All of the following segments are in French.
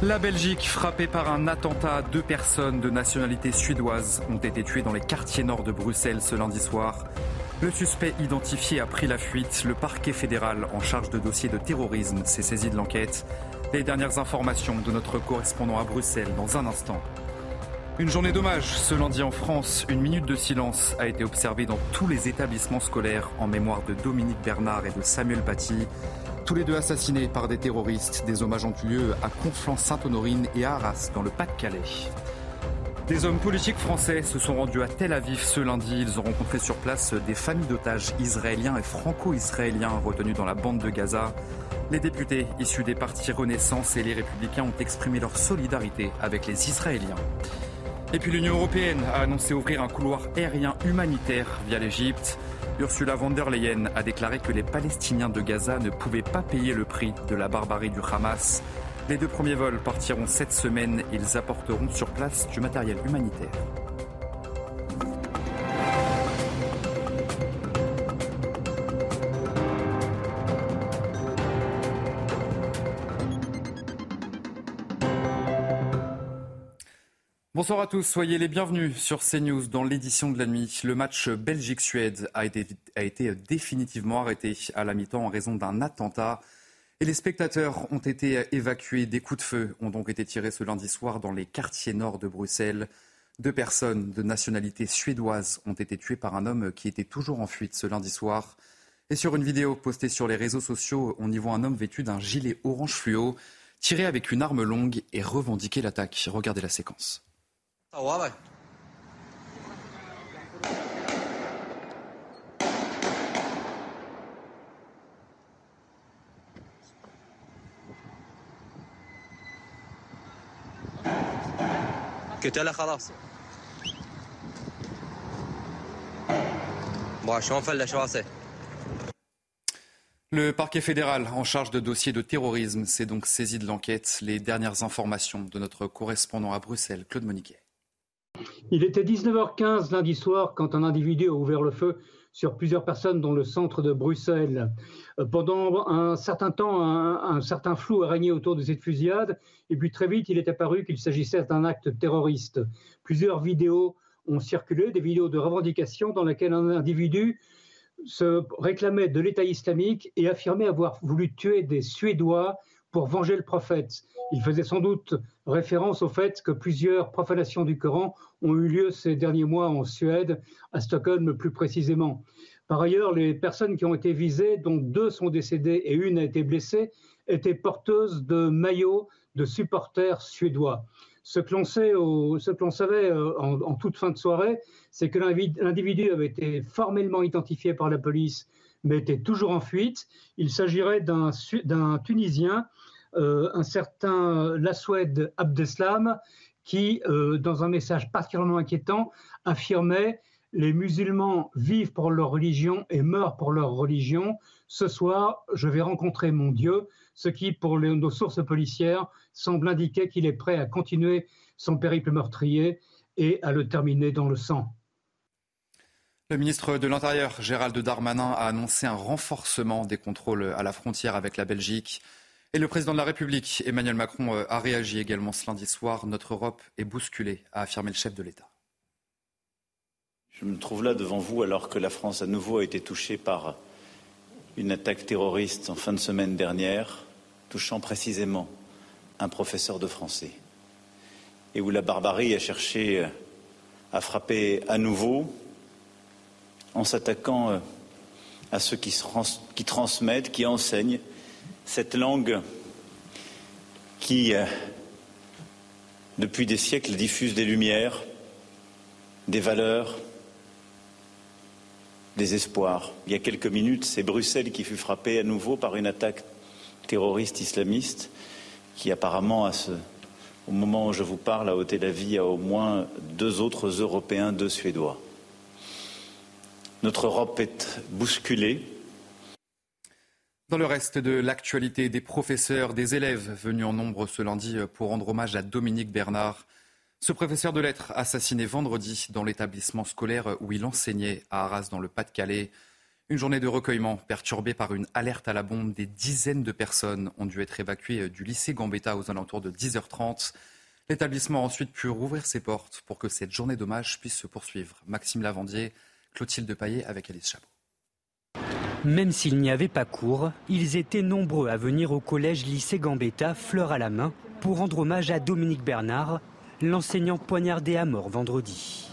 La Belgique, frappée par un attentat, deux personnes de nationalité suédoise ont été tuées dans les quartiers nord de Bruxelles ce lundi soir. Le suspect identifié a pris la fuite. Le parquet fédéral en charge de dossiers de terrorisme s'est saisi de l'enquête. Les dernières informations de notre correspondant à Bruxelles dans un instant. Une journée d'hommage ce lundi en France. Une minute de silence a été observée dans tous les établissements scolaires en mémoire de Dominique Bernard et de Samuel Paty. Tous les deux assassinés par des terroristes. Des hommages ont eu lieu à Conflans-Sainte-Honorine et à Arras dans le Pas-de-Calais. Des hommes politiques français se sont rendus à Tel Aviv ce lundi. Ils ont rencontré sur place des familles d'otages israéliens et franco-israéliens retenus dans la bande de Gaza. Les députés issus des partis Renaissance et les Républicains ont exprimé leur solidarité avec les Israéliens. Et puis l'Union européenne a annoncé ouvrir un couloir aérien humanitaire via l'Égypte. Ursula von der Leyen a déclaré que les Palestiniens de Gaza ne pouvaient pas payer le prix de la barbarie du Hamas. Les deux premiers vols partiront cette semaine. Ils apporteront sur place du matériel humanitaire. Bonsoir à tous, soyez les bienvenus sur CNews dans l'édition de la nuit. Le match Belgique-Suède a été, a été définitivement arrêté à la mi-temps en raison d'un attentat. Et les spectateurs ont été évacués. Des coups de feu ont donc été tirés ce lundi soir dans les quartiers nord de Bruxelles. Deux personnes de nationalité suédoise ont été tuées par un homme qui était toujours en fuite ce lundi soir. Et sur une vidéo postée sur les réseaux sociaux, on y voit un homme vêtu d'un gilet orange fluo, tiré avec une arme longue et revendiquer l'attaque. Regardez la séquence. قتله خلاص شلون فلش راسه Le parquet fédéral en charge de dossiers de terrorisme s'est donc saisi de l'enquête. Les dernières informations de notre correspondant à Bruxelles, Claude Moniquet. Il était 19h15 lundi soir quand un individu a ouvert le feu sur plusieurs personnes dans le centre de Bruxelles. Euh, pendant un certain temps, un, certain flou a régné autour de cette fusillade, et puis très vite, il est apparu qu'il s'agissait d'un acte terroriste. Plusieurs vidéos ont circulé, des vidéos de revendication dans lesquelles un individu se réclamait de l'État islamique et affirmait avoir voulu tuer des Suédois pour venger le prophète. Il faisait sans doute référence au fait que plusieurs profanations du Coran ont eu lieu ces derniers mois en Suède, à Stockholm plus précisément. Par ailleurs, les personnes qui ont été visées, dont deux sont décédées et une a été blessée, étaient porteuses de maillots de supporters suédois. Ce que l'on savait euh, en, toute fin de soirée, c'est que l'individu avait été formellement identifié par la police, mais était toujours en fuite. Il s'agirait d'un Tunisien euh, un certain Laswed Abdeslam qui, euh, dans un message particulièrement inquiétant, affirmait les musulmans vivent pour leur religion et meurent pour leur religion. Ce soir, je vais rencontrer mon Dieu, ce qui, pour nos sources policières, semble indiquer qu'il est prêt à continuer son périple meurtrier et à le terminer dans le sang. Le ministre de l'Intérieur, Gérald Darmanin, a annoncé un renforcement des contrôles à la frontière avec la Belgique. Et le président de la République, Emmanuel Macron, euh, a réagi également ce lundi soir. Notre Europe est bousculée, a affirmé le chef de l'État. Je me trouve là devant vous alors que la France à nouveau été touchée par une attaque terroriste en fin de semaine dernière, touchant précisément un professeur de français, et où la barbarie a cherché euh, à frapper à nouveau en s'attaquant euh, à ceux qui, transmettent, qui enseignent cette langue qui, euh, depuis des siècles, diffuse des lumières, des valeurs, des espoirs. Il y a quelques minutes, c'est Bruxelles qui fut frappée à nouveau par une attaque terroriste islamiste qui apparemment, au moment où je vous parle, a ôté la vie à au moins deux autres Européens, deux Suédois. Notre Europe est bousculée. Dans le reste de l'actualité, des professeurs, des élèves venus en nombre ce lundi pour rendre hommage à Dominique Bernard. Ce professeur de lettres assassiné vendredi dans l'établissement scolaire où il enseignait à Arras dans le Pas-de-Calais. Une journée de recueillement perturbée par une alerte à la bombe. Des dizaines de personnes ont dû être évacuées du lycée Gambetta aux alentours de 10h30. L'établissement a ensuite pu rouvrir ses portes pour que cette journée d'hommage puisse se poursuivre. Maxime Lavandier, Clotilde Paillet avec Alice Chabot. Même s'il n'y avait pas cours, ils étaient nombreux à venir au collège lycée Gambetta, fleur à la main, pour rendre hommage à Dominique Bernard, l'enseignant poignardé à mort vendredi.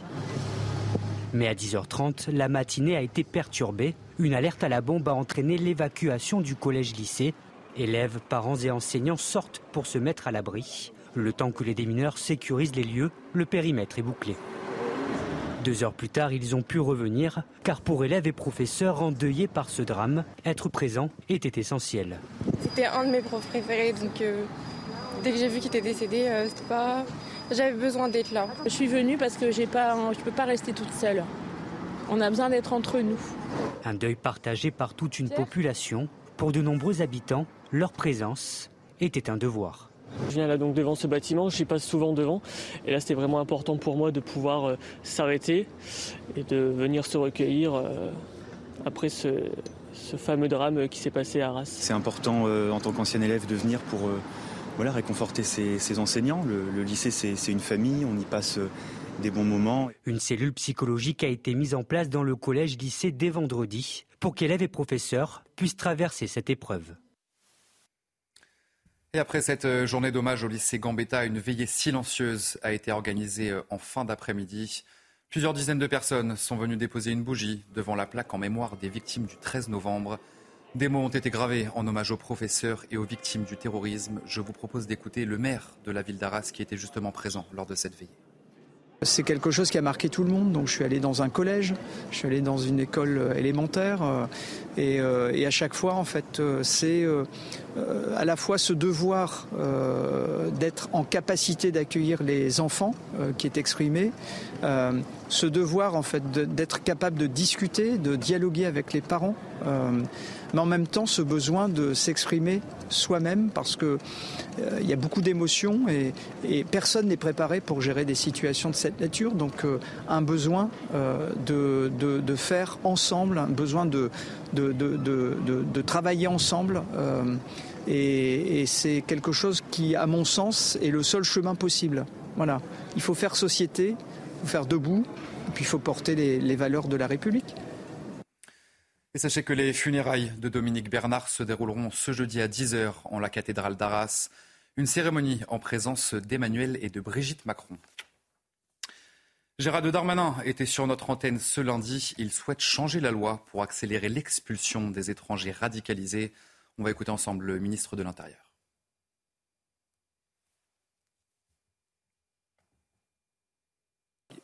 Mais à 10h30, la matinée a été perturbée. Une alerte à la bombe a entraîné l'évacuation du collège-lycée. Élèves, parents et enseignants sortent pour se mettre à l'abri. Le temps que les démineurs sécurisent les lieux, le périmètre est bouclé. Deux heures plus tard, ils ont pu revenir, car pour élèves et professeurs endeuillés par ce drame, être présent était essentiel. C'était un de mes profs préférés, donc euh, dès que j'ai vu qu'il était décédé, euh, c'était pas j'avais besoin d'être là. Je suis venue parce que j'ai pas, je ne peux pas rester toute seule. On a besoin d'être entre nous. Un deuil partagé par toute une population. Pour de nombreux habitants, leur présence était un devoir. Je viens là donc devant ce bâtiment, je passe souvent devant. Et là, c'était vraiment important pour moi de pouvoir euh, s'arrêter et de venir se recueillir euh, après ce, fameux drame qui s'est passé à Arras. C'est important euh, en tant qu'ancien élève de venir pour voilà, réconforter ses, enseignants. Le, lycée, c'est une famille, on y passe des bons moments. Une cellule psychologique a été mise en place dans le collège-lycée dès vendredi pour qu'élèves et professeurs puissent traverser cette épreuve. Et après cette euh, journée d'hommage au lycée Gambetta, une veillée silencieuse a été organisée euh, en fin d'après-midi. Plusieurs dizaines de personnes sont venues déposer une bougie devant la plaque en mémoire des victimes du 13 novembre. Des mots ont été gravés en hommage aux professeurs et aux victimes du terrorisme. Je vous propose d'écouter le maire de la ville d'Arras qui était justement présent lors de cette veillée. C'est quelque chose qui a marqué tout le monde. Donc je suis allé dans un collège, je suis allé dans une école euh, élémentaire euh, euh, et, à chaque fois en fait c'est à la fois ce devoir d'être en capacité d'accueillir les enfants qui est exprimé, ce devoir en fait d'être capable de discuter, de dialoguer avec les parents mais en même temps ce besoin de s'exprimer soi-même parce que euh, y a beaucoup d'émotions et, personne n'est préparé pour gérer des situations de cette nature. Donc euh, un besoin euh, de, faire ensemble, un besoin de, travailler ensemble. et, c'est quelque chose qui, à mon sens, est le seul chemin possible. Voilà. Il faut faire société, faut faire debout, et puis il faut porter les valeurs de la République. Et sachez que les funérailles de Dominique Bernard se dérouleront ce jeudi à 10h en la cathédrale d'Arras. Une cérémonie en présence d'Emmanuel et de Brigitte Macron. Gérard Darmanin était sur notre antenne ce lundi. Il souhaite changer la loi pour accélérer l'expulsion des étrangers radicalisés. On va écouter ensemble le ministre de l'Intérieur.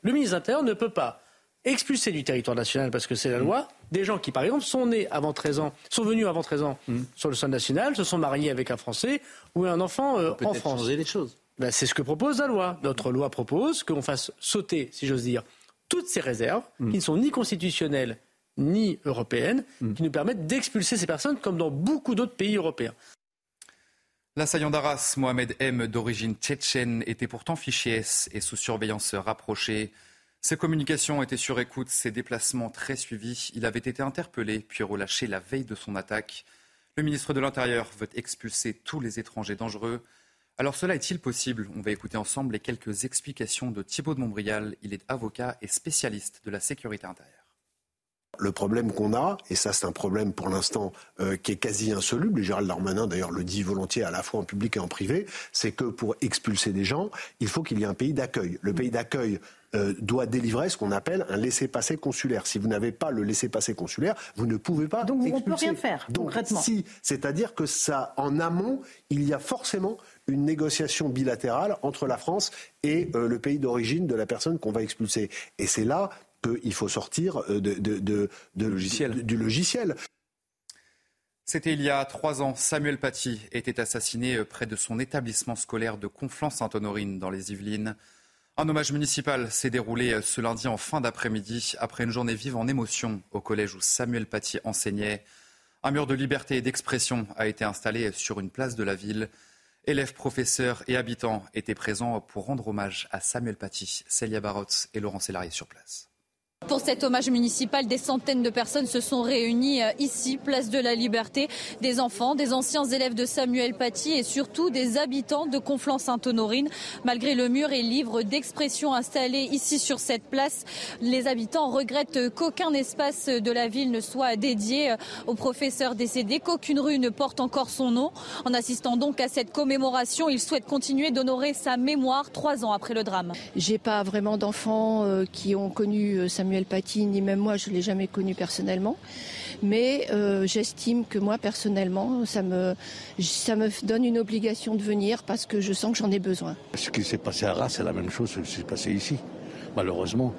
Le ministre de l'Intérieur ne peut pas expulser du territoire national parce que c'est la loi des gens qui, par exemple, sont nés avant 13 ans, sont venus avant 13 ans mm. sur le sol national, se sont mariés avec un Français ou un enfant euh, en France. changer les choses. Ben, c'est ce que propose la loi. Notre loi propose qu'on fasse sauter, si j'ose dire, toutes ces réserves mm. qui ne sont ni constitutionnelles ni européennes, mm. qui nous permettent d'expulser ces personnes comme dans beaucoup d'autres pays européens. L'assaillant d'Arras, Mohamed M, d'origine tchétchène, était pourtant fiché S et sous surveillance rapprochée. Ses communications étaient sur écoute, ses déplacements très suivis. Il avait été interpellé puis relâché la veille de son attaque. Le ministre de l'Intérieur veut expulser tous les étrangers dangereux. Alors cela est-il possible? On va écouter ensemble les quelques explications de Thibault de Montbrial. Il est avocat et spécialiste de la sécurité intérieure. Le problème qu'on a, et ça c'est un problème pour l'instant euh, qui est quasi insoluble, et Gérald Darmanin d'ailleurs le dit volontiers à la fois en public et en privé, c'est que pour expulser des gens, il faut qu'il y ait un pays d'accueil. Le pays d'accueil euh, doit délivrer ce qu'on appelle un laissez-passer consulaire. Si vous n'avez pas le laissez-passer consulaire, vous ne pouvez pas. Donc on ne peut rien faire concrètement. Si, c'est-à-dire que ça, en amont, il y a forcément une négociation bilatérale entre la France et euh, le pays d'origine de la personne qu'on va expulser. Et c'est là qu'il faut sortir euh, de, du logiciel. C'était il y a trois ans. Samuel Paty était assassiné près de son établissement scolaire de Conflans-Sainte-Honorine dans les Yvelines. Un hommage municipal s'est déroulé ce lundi en fin d'après-midi après une journée vive en émotion au collège où Samuel Paty enseignait. Un mur de liberté et d'expression a été installé sur une place de la ville. Élèves, professeurs et habitants étaient présents pour rendre hommage à Samuel Paty, Célia Barotte et Laurent Sélarié sur place. Pour cet hommage municipal, des centaines de personnes se sont réunies euh, ici, place de la Liberté. Des enfants, des anciens élèves de Samuel Paty et surtout des habitants de Conflans-Sainte-Honorine. Malgré le mur et livre d'expression installé ici sur cette place, les habitants regrettent qu'aucun espace de la ville ne soit dédié euh, au professeur décédé, qu'aucune rue ne porte encore son nom. En assistant donc à cette commémoration, ils souhaitent continuer d'honorer sa mémoire trois ans après le drame. J'ai pas vraiment d'enfants euh, qui ont connu Samuel Samuel Paty, ni même moi, je ne l'ai jamais connu personnellement. Mais euh, j'estime que moi, personnellement, ça me, ça me donne une obligation de venir parce que je sens que j'en ai besoin. Ce qui s'est passé à Arras, c'est la même chose que ce qui s'est passé ici, malheureusement.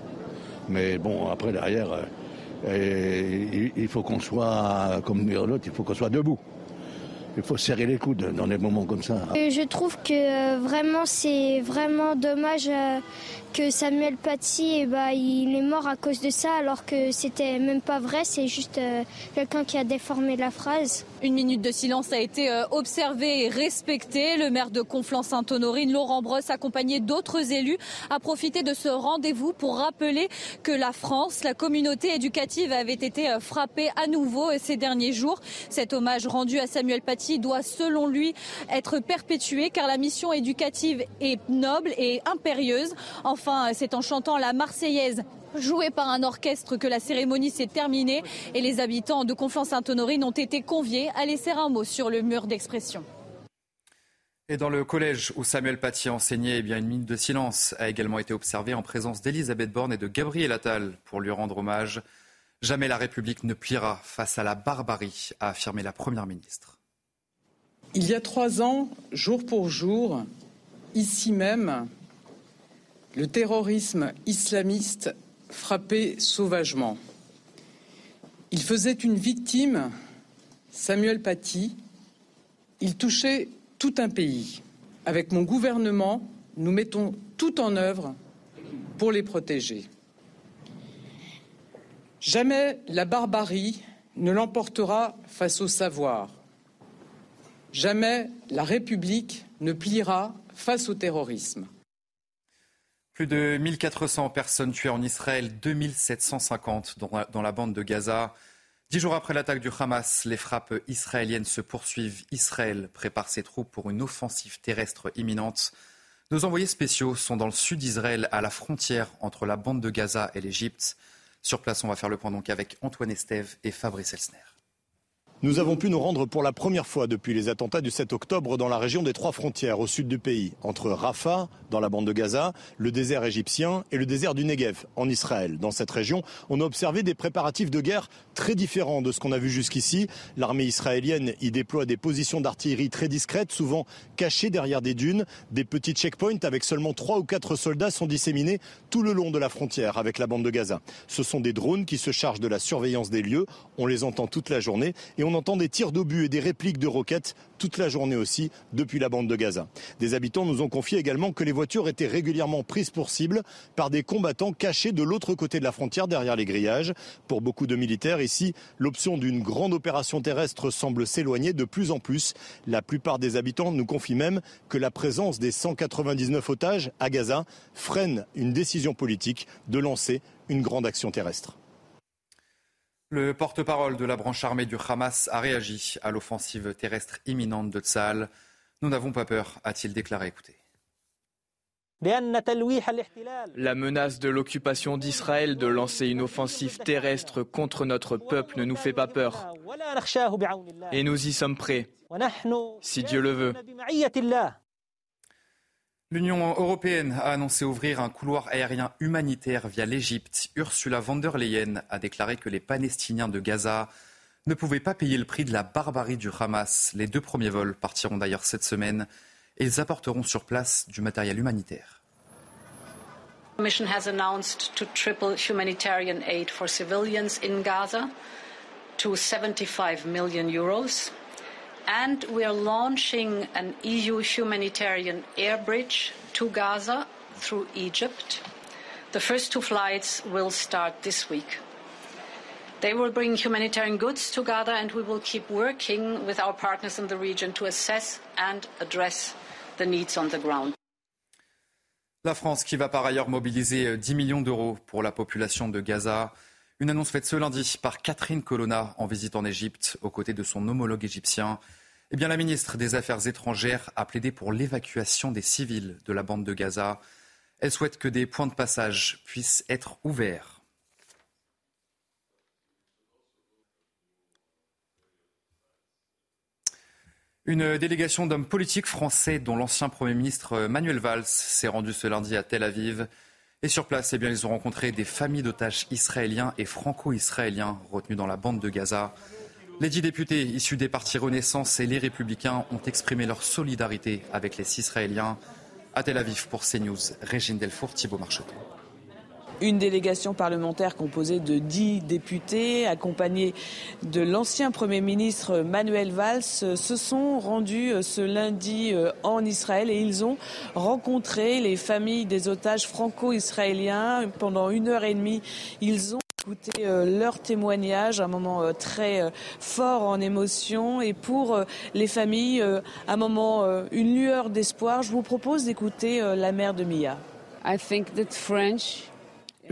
Mais bon, après, derrière, euh, il faut qu'on soit, comme dire l'autre, il faut qu'on soit debout. Il faut serrer les coudes dans des moments comme ça. Je trouve que vraiment c'est vraiment dommage que Samuel Paty, eh ben, il est mort à cause de ça, alors que c'était même pas vrai, c'est juste euh, quelqu'un qui a déformé la phrase. Une minute de silence a été euh, observée et respectée. Le maire de Conflans-Sainte-Honorine, Laurent Brosse, accompagné d'autres élus, a profité de ce rendez-vous pour rappeler que la France, la communauté éducative avait été euh, frappée à nouveau ces derniers jours. Cet hommage rendu à Samuel Paty doit, selon lui, être perpétué car la mission éducative est noble et impérieuse. Enfin, c'est en chantant la Marseillaise jouée par un orchestre que la cérémonie s'est terminée et les habitants de Conflans-Sainte-Honorine ont été conviés à laisser un mot sur le mur d'expression. Et dans le collège où Samuel Paty enseignait, eh bien, une minute de silence a également été observée en présence d'Elisabeth Borne et de Gabriel Attal pour lui rendre hommage. Jamais la République ne pliera face à la barbarie, a affirmé la Première ministre. Il y a trois ans, jour pour jour, ici même, le terrorisme islamiste frappait sauvagement. Il faisait une victime, Samuel Paty. Il touchait tout un pays. Avec mon gouvernement, nous mettons tout en œuvre pour les protéger. Jamais la barbarie ne l'emportera face au savoir. Jamais la République ne pliera face au terrorisme. Plus de 1400 personnes tuées en Israël, 2750 dans la, dans la bande de Gaza. Dix jours après l'attaque du Hamas, les frappes israéliennes se poursuivent. Israël prépare ses troupes pour une offensive terrestre imminente. Nos envoyés spéciaux sont dans le sud d'Israël, à la frontière entre la bande de Gaza et l'Égypte. Sur place, on va faire le point donc avec Antoine Estève et Fabrice Elsner. Nous avons pu nous rendre pour la première fois depuis les attentats du 7 octobre dans la région des trois frontières au sud du pays, entre Rafah, dans la bande de Gaza, le désert égyptien et le désert du Negev, en Israël. Dans cette région, on a observé des préparatifs de guerre très différents de ce qu'on a vu jusqu'ici. L'armée israélienne y déploie des positions d'artillerie très discrètes, souvent cachées derrière des dunes. Des petits checkpoints avec seulement trois ou quatre soldats sont disséminés tout le long de la frontière avec la bande de Gaza. Ce sont des drones qui se chargent de la surveillance des lieux. On les entend toute la journée et on entend des tirs d'obus et des répliques de roquettes toute la journée aussi depuis la bande de Gaza. Des habitants nous ont confié également que les voitures étaient régulièrement prises pour cible par des combattants cachés de l'autre côté de la frontière derrière les grillages. Pour beaucoup de militaires ici, l'option d'une grande opération terrestre semble s'éloigner de plus en plus. La plupart des habitants nous confient même que la présence des 199 otages à Gaza freine une décision politique de lancer une grande action terrestre. Le porte-parole de la branche armée du Hamas a réagi à l'offensive terrestre imminente de Tsahal. Nous n'avons pas peur, a-t-il déclaré. Écoutez. La menace de l'occupation d'Israël de lancer une offensive terrestre contre notre peuple ne nous fait pas peur. Et nous y sommes prêts, si Dieu le veut. L'Union européenne a annoncé ouvrir un couloir aérien humanitaire via l'Égypte. Ursula von der Leyen a déclaré que les Palestiniens de Gaza ne pouvaient pas payer le prix de la barbarie du Hamas. Les deux premiers vols partiront d'ailleurs cette semaine et ils apporteront sur place du matériel humanitaire. The mission has announced to triple humanitarian aid for civilians in Gaza to 75 million. And we are launching an EU humanitarian air bridge to Gaza through Egypt. The first two flights will start this week. They will bring humanitarian goods to Gaza, and we will keep working with our partners in the region to assess and address the needs on the ground. La France qui va par ailleurs mobiliser 10 millions d'euros pour la population de Gaza. Une annonce faite ce lundi par Catherine Colonna en visite en Égypte aux côtés de son homologue égyptien. Eh bien, la ministre des Affaires étrangères a plaidé pour l'évacuation des civils de la bande de Gaza. Elle souhaite que des points de passage puissent être ouverts. Une délégation d'hommes politiques français, dont l'ancien Premier ministre Manuel Valls, s'est rendue ce lundi à Tel Aviv. Et sur place, eh bien, ils ont rencontré des familles d'otages israéliens et franco-israéliens retenus dans la bande de Gaza. Les dix députés issus des partis Renaissance et les Républicains ont exprimé leur solidarité avec les Israéliens. À Tel Aviv pour CNews, Régine Delfour, Thibault Marcheteau. Une délégation parlementaire composée de dix députés, accompagnée de l'ancien Premier ministre Manuel Valls, se sont rendus ce lundi en Israël et ils ont rencontré les familles des otages franco-israéliens. Pendant une heure et demie, ils ont écouté leur témoignage, un moment très fort en émotion. Et pour les familles, un moment, une lueur d'espoir. Je vous propose d'écouter la mère de Mia.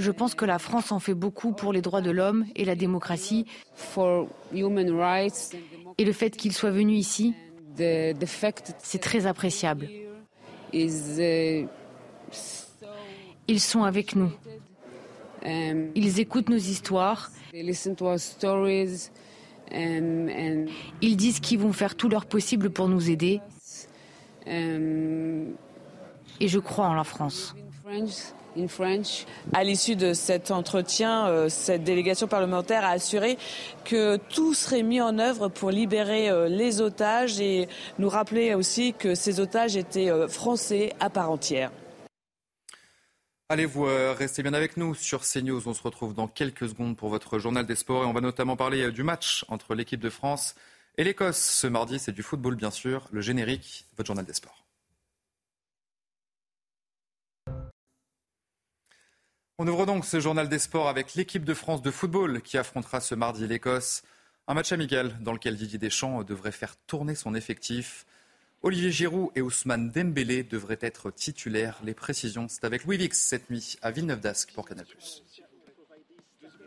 Je pense que la France en fait beaucoup pour les droits de l'homme et la démocratie. Et le fait qu'ils soient venus ici, c'est très appréciable. Ils sont avec nous. Ils écoutent nos histoires. Ils disent qu'ils vont faire tout leur possible pour nous aider. Et je crois en la France. À l'issue de cet entretien, cette délégation parlementaire a assuré que tout serait mis en œuvre pour libérer les otages et nous rappeler aussi que ces otages étaient français à part entière. Allez, vous restez bien avec nous sur CNews. On se retrouve dans quelques secondes pour votre journal des sports et on va notamment parler du match entre l'équipe de France et l'Écosse. Ce mardi, c'est du football bien sûr. Le générique, votre journal des sports. On ouvre donc ce journal des sports avec l'équipe de France de football qui affrontera ce mardi l'Écosse. Un match amical dans lequel Didier Deschamps devrait faire tourner son effectif. Olivier Giroud et Ousmane Dembélé devraient être titulaires. Les précisions, c'est avec Louis Vix cette nuit à Villeneuve d'Ascq pour Canal+.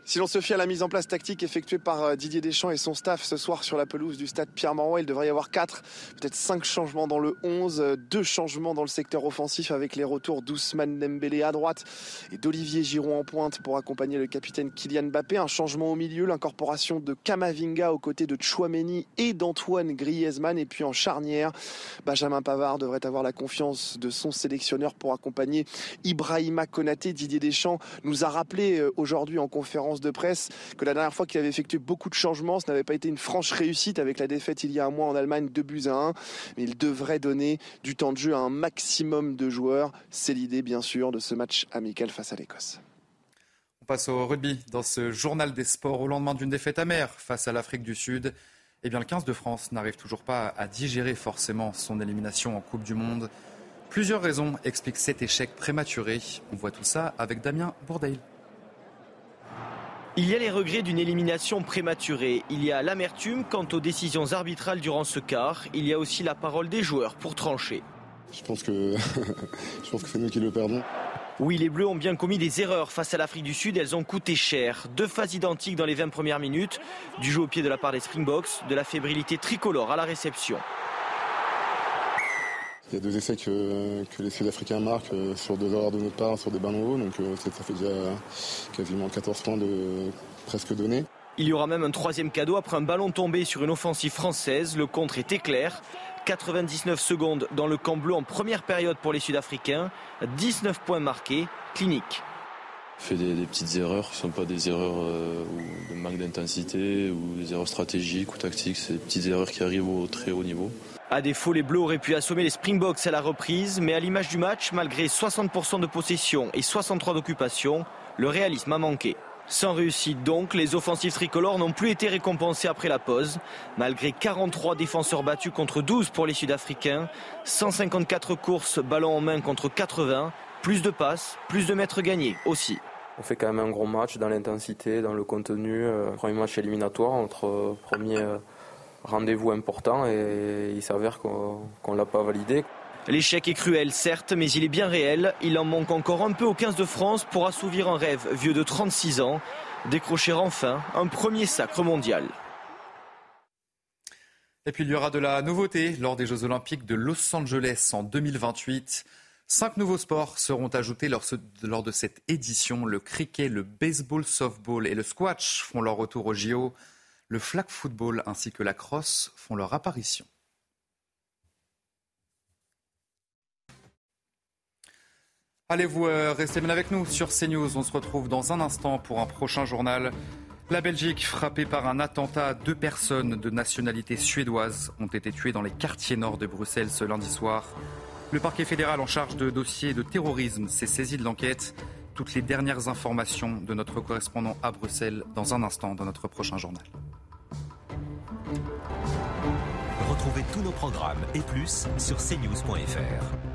Si l'on se fie à la mise en place tactique effectuée par Didier Deschamps et son staff ce soir sur la pelouse du stade Pierre-Mauroy, il devrait y avoir 4, peut-être 5 changements dans le 11, deux changements dans le secteur offensif avec les retours d'Ousmane Dembélé à droite et d'Olivier Giroud en pointe pour accompagner le capitaine Kylian Mbappé. Un changement au milieu, l'incorporation de Kamavinga aux côtés de Chouameni et d'Antoine Griezmann. Et puis en charnière, Benjamin Pavard devrait avoir la confiance de son sélectionneur pour accompagner Ibrahima Konaté. Didier Deschamps nous a rappelé aujourd'hui en conférence de presse que la dernière fois qu'il avait effectué beaucoup de changements, ce n'avait pas été une franche réussite avec la défaite il y a un mois en Allemagne, 2 buts à 1. Mais il devrait donner du temps de jeu à un maximum de joueurs. C'est l'idée, bien sûr, de ce match amical face à l'Écosse. On passe au rugby dans ce journal des sports au lendemain d'une défaite amère face à l'Afrique du Sud. Eh bien, le 15 de France n'arrive toujours pas à digérer forcément son élimination en Coupe du Monde. Plusieurs raisons expliquent cet échec prématuré. On voit tout ça avec Damien Bourdeil. Il y a les regrets d'une élimination prématurée. Il y a l'amertume quant aux décisions arbitrales durant ce quart. Il y a aussi la parole des joueurs pour trancher. Je pense que, je pense que c'est nous qui le perdons. Oui, les Bleus ont bien commis des erreurs face à l'Afrique du Sud. Elles ont coûté cher. Deux phases identiques dans les 20 premières minutes. Du jeu au pied de la part des Springboks, de la fébrilité tricolore à la réception. Il y a deux essais que, les Sud-Africains marquent euh, sur deux erreurs de notre part, sur des ballons hauts. Donc euh, ça fait déjà quasiment 14 points de presque donnés. Il y aura même un troisième cadeau après un ballon tombé sur une offensive française. Le contre était clair. 99 secondes dans le camp bleu en première période pour les Sud-Africains. 19 points marqués. Clinique. Fait des, petites erreurs qui ne sont pas des erreurs euh, de manque d'intensité ou des erreurs stratégiques ou tactiques. C'est des petites erreurs qui arrivent au très haut niveau. À défaut, les Bleus auraient pu assommer les Springboks à la reprise, mais à l'image du match, malgré 60% de possession et 63 d'occupation, le réalisme a manqué. Sans réussite donc, les offensifs tricolores n'ont plus été récompensés après la pause. Malgré 43 défenseurs battus contre 12 pour les Sud-Africains, 154 courses ballon en main contre 80, plus de passes, plus de mètres gagnés aussi. On fait quand même un gros match dans l'intensité, dans le contenu. Euh, premier match éliminatoire, notre premier euh, rendez-vous important et il s'avère qu'on ne l'a pas validé. L'échec est cruel, certes, mais il est bien réel. Il en manque encore un peu aux 15 de France pour assouvir un rêve vieux de 36 ans, décrocher enfin un premier sacre mondial. Et puis il y aura de la nouveauté lors des Jeux Olympiques de Los Angeles en 2028. Cinq nouveaux sports seront ajoutés lors, de cette édition. Le cricket, le baseball, softball et le squash font leur retour au JO. Le flag football ainsi que la crosse font leur apparition. Allez-vous euh, rester bien avec nous sur CNews? On se retrouve dans un instant pour un prochain journal. La Belgique, frappée par un attentat, deux personnes de nationalité suédoise ont été tuées dans les quartiers nord de Bruxelles ce lundi soir. Le parquet fédéral en charge de dossiers de terrorisme s'est saisi de l'enquête. Toutes les dernières informations de notre correspondant à Bruxelles dans un instant dans notre prochain journal. Retrouvez tous nos programmes et plus sur cnews.fr.